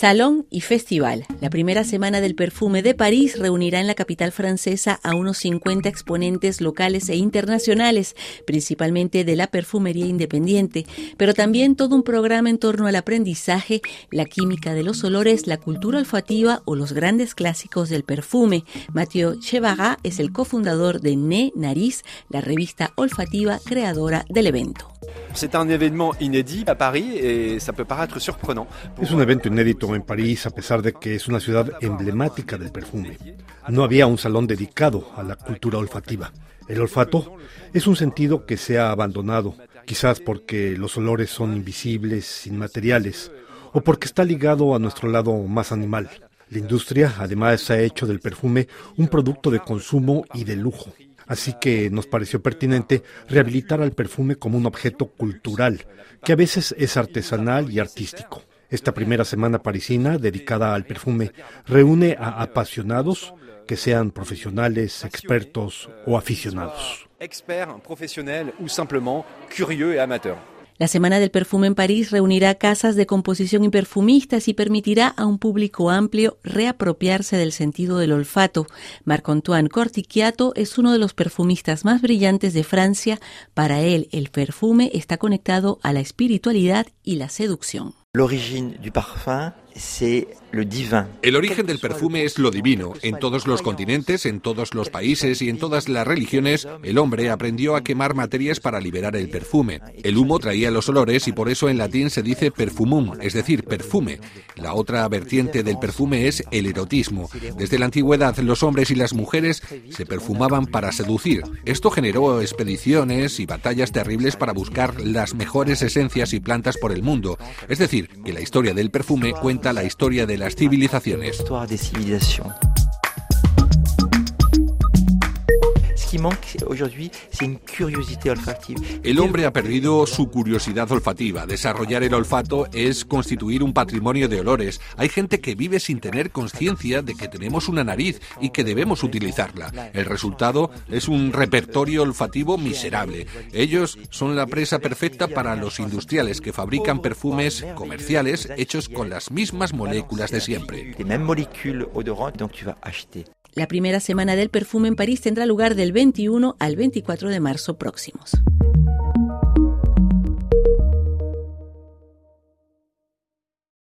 Salón y festival. La primera semana del perfume de París reunirá en la capital francesa a unos 50 exponentes locales e internacionales, principalmente de la perfumería independiente, pero también todo un programa en torno al aprendizaje, la química de los olores, la cultura olfativa o los grandes clásicos del perfume. Mathieu Chevara es el cofundador de Ne Nariz, la revista olfativa creadora del evento. Es un evento inédito en París a pesar de que es una ciudad emblemática del perfume. No había un salón dedicado a la cultura olfativa. El olfato es un sentido que se ha abandonado, quizás porque los olores son invisibles, inmateriales, o porque está ligado a nuestro lado más animal. La industria además ha hecho del perfume un producto de consumo y de lujo. Así que nos pareció pertinente rehabilitar al perfume como un objeto cultural, que a veces es artesanal y artístico. Esta primera semana parisina dedicada al perfume reúne a apasionados, que sean profesionales, expertos o aficionados. Experts, professionnels ou simplement curieux et amateurs. La Semana del Perfume en París reunirá casas de composición y perfumistas y permitirá a un público amplio reapropiarse del sentido del olfato. Marc-Antoine Cortiquiato es uno de los perfumistas más brillantes de Francia. Para él, el perfume está conectado a la espiritualidad y la seducción. L'origine du parfum. El origen del perfume es lo divino. En todos los continentes, en todos los países y en todas las religiones, el hombre aprendió a quemar materias para liberar el perfume. El humo traía los olores y por eso en latín se dice perfumum, es decir, perfume. La otra vertiente del perfume es el erotismo. Desde la antigüedad, los hombres y las mujeres se perfumaban para seducir. Esto generó expediciones y batallas terribles para buscar las mejores esencias y plantas por el mundo. Es decir, que la historia del perfume cuenta la historia de las civilizaciones. Qui manque aujourd'hui, c'est une curiosité olfactive. El hombre ha perdido su curiosidad olfativa. Desarrollar el olfato es constituir un patrimonio de olores. Hay gente que vive sin tener conciencia de que tenemos una nariz y que debemos utilizarla. El resultado es un repertorio olfativo miserable. Ellos son la presa perfecta para los industriales que fabrican perfumes comerciales hechos con las mismas moléculas de siempre. La primera semana del perfume en París tendrá lugar del 21 al 24 de marzo próximos.